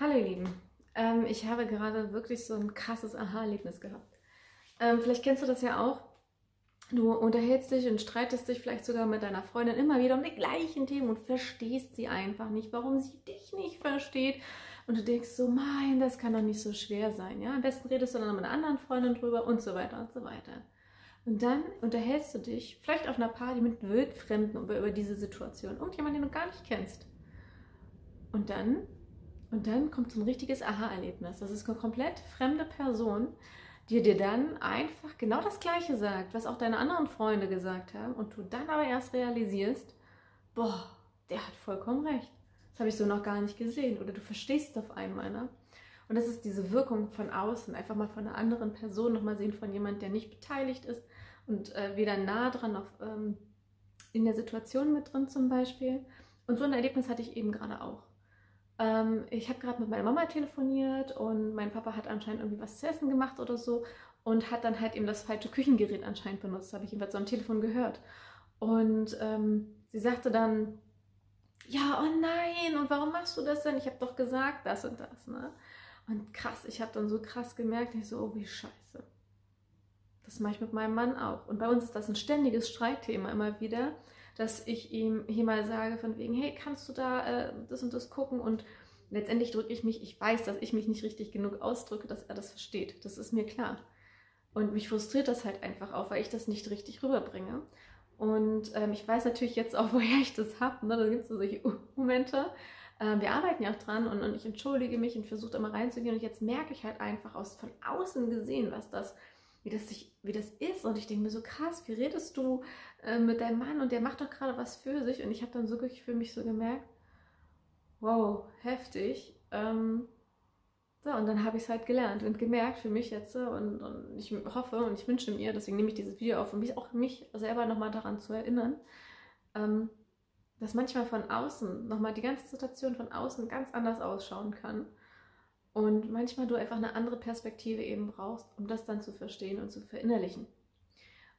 Hallo ihr Lieben, ähm, ich habe gerade wirklich so ein krasses Aha-Erlebnis gehabt. Ähm, vielleicht kennst du das ja auch. Du unterhältst dich und streitest dich vielleicht sogar mit deiner Freundin immer wieder um die gleichen Themen und verstehst sie einfach nicht, warum sie dich nicht versteht. Und du denkst so, mein, das kann doch nicht so schwer sein. Ja, am besten redest du dann mit einer anderen Freundin drüber und so weiter und so weiter. Und dann unterhältst du dich vielleicht auf einer Party mit Wildfremden über, über diese Situation, irgendjemand, den du gar nicht kennst. Und dann und dann kommt so ein richtiges Aha-Erlebnis. Das ist eine komplett fremde Person, die dir dann einfach genau das Gleiche sagt, was auch deine anderen Freunde gesagt haben. Und du dann aber erst realisierst, boah, der hat vollkommen recht. Das habe ich so noch gar nicht gesehen. Oder du verstehst es auf einmal. Ne? Und das ist diese Wirkung von außen. Einfach mal von einer anderen Person nochmal sehen, von jemand, der nicht beteiligt ist und äh, wieder nah dran auf, ähm, in der Situation mit drin zum Beispiel. Und so ein Erlebnis hatte ich eben gerade auch. Ähm, ich habe gerade mit meiner Mama telefoniert und mein Papa hat anscheinend irgendwie was zu essen gemacht oder so und hat dann halt eben das falsche Küchengerät anscheinend benutzt. Habe ich jedenfalls so am Telefon gehört. Und ähm, sie sagte dann, ja, oh nein, und warum machst du das denn? Ich habe doch gesagt, das und das. Ne? Und krass, ich habe dann so krass gemerkt, ich so, oh, wie scheiße. Das mache ich mit meinem Mann auch. Und bei uns ist das ein ständiges Streitthema immer wieder dass ich ihm hier mal sage von wegen, hey, kannst du da äh, das und das gucken? Und letztendlich drücke ich mich, ich weiß, dass ich mich nicht richtig genug ausdrücke, dass er das versteht. Das ist mir klar. Und mich frustriert das halt einfach auch, weil ich das nicht richtig rüberbringe. Und ähm, ich weiß natürlich jetzt auch, woher ich das habe. Ne? Da gibt es so solche Momente. Ähm, wir arbeiten ja auch dran und, und ich entschuldige mich und versuche mal reinzugehen. Und jetzt merke ich halt einfach aus von außen gesehen, was das wie das, sich, wie das ist. Und ich denke mir so, krass, wie redest du äh, mit deinem Mann und der macht doch gerade was für sich. Und ich habe dann so wirklich für mich so gemerkt, wow, heftig. Ähm, so, und dann habe ich es halt gelernt und gemerkt für mich jetzt. Und, und, ich hoffe und ich wünsche mir, deswegen nehme ich dieses Video auf, um mich auch mich selber nochmal daran zu erinnern, ähm, dass manchmal von außen, nochmal die ganze Situation von außen ganz anders ausschauen kann. Und manchmal du einfach eine andere Perspektive eben brauchst, um das dann zu verstehen und zu verinnerlichen.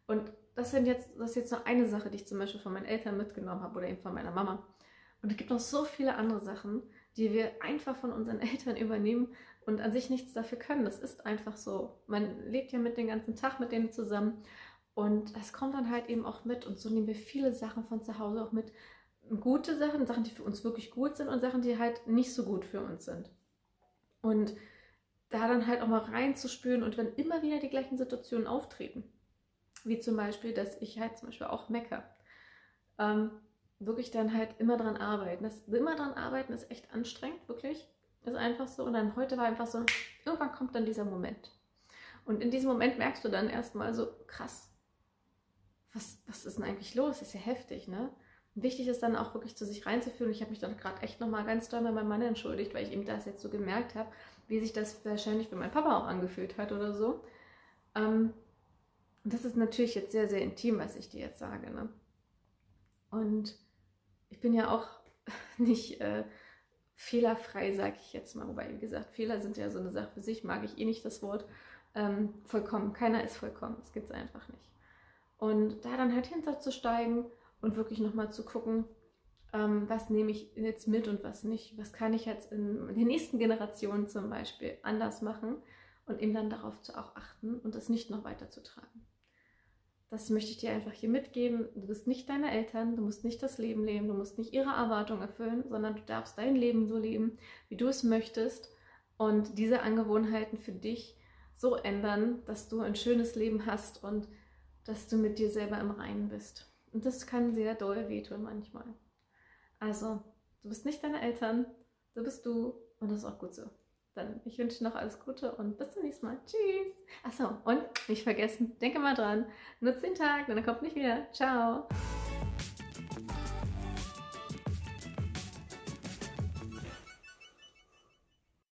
Und das, sind jetzt, das ist jetzt nur eine Sache, die ich zum Beispiel von meinen Eltern mitgenommen habe oder eben von meiner Mama. Und es gibt noch so viele andere Sachen, die wir einfach von unseren Eltern übernehmen und an sich nichts dafür können. Das ist einfach so. Man lebt ja mit den ganzen Tag mit denen zusammen und es kommt dann halt eben auch mit. Und so nehmen wir viele Sachen von zu Hause auch mit. Gute Sachen, Sachen, die für uns wirklich gut sind und Sachen, die halt nicht so gut für uns sind. Und da dann halt auch mal reinzuspüren und wenn immer wieder die gleichen Situationen auftreten, wie zum Beispiel, dass ich halt zum Beispiel auch mecker, ähm, wirklich dann halt immer dran arbeiten. Das immer dran arbeiten ist echt anstrengend, wirklich. Ist einfach so. Und dann heute war einfach so, irgendwann kommt dann dieser Moment. Und in diesem Moment merkst du dann erstmal so, krass, was, was ist denn eigentlich los? Das ist ja heftig, ne? Wichtig ist dann auch wirklich zu sich reinzuführen. Ich habe mich dann gerade echt nochmal ganz doll bei meinem Mann entschuldigt, weil ich ihm das jetzt so gemerkt habe, wie sich das wahrscheinlich für meinen Papa auch angefühlt hat oder so. Ähm, das ist natürlich jetzt sehr, sehr intim, was ich dir jetzt sage. Ne? Und ich bin ja auch nicht äh, fehlerfrei, sage ich jetzt mal. Wobei, wie gesagt, Fehler sind ja so eine Sache für sich, mag ich eh nicht das Wort. Ähm, vollkommen, keiner ist vollkommen, das gibt es einfach nicht. Und da dann halt hinterzusteigen und wirklich nochmal zu gucken, ähm, was nehme ich jetzt mit und was nicht. Was kann ich jetzt in der nächsten Generation zum Beispiel anders machen und eben dann darauf zu auch achten und das nicht noch weiter zu tragen. Das möchte ich dir einfach hier mitgeben. Du bist nicht deine Eltern, du musst nicht das Leben leben, du musst nicht ihre Erwartungen erfüllen, sondern du darfst dein Leben so leben, wie du es möchtest und diese Angewohnheiten für dich so ändern, dass du ein schönes Leben hast und dass du mit dir selber im Reinen bist. Und das kann sehr doll wehtun manchmal. Also, du bist nicht deine Eltern, du bist du und das ist auch gut so. Dann, ich wünsche noch alles Gute und bis zum nächsten Mal. Tschüss. Achso, und nicht vergessen, denke mal dran, nutze den Tag, denn er kommt nicht wieder. Ciao.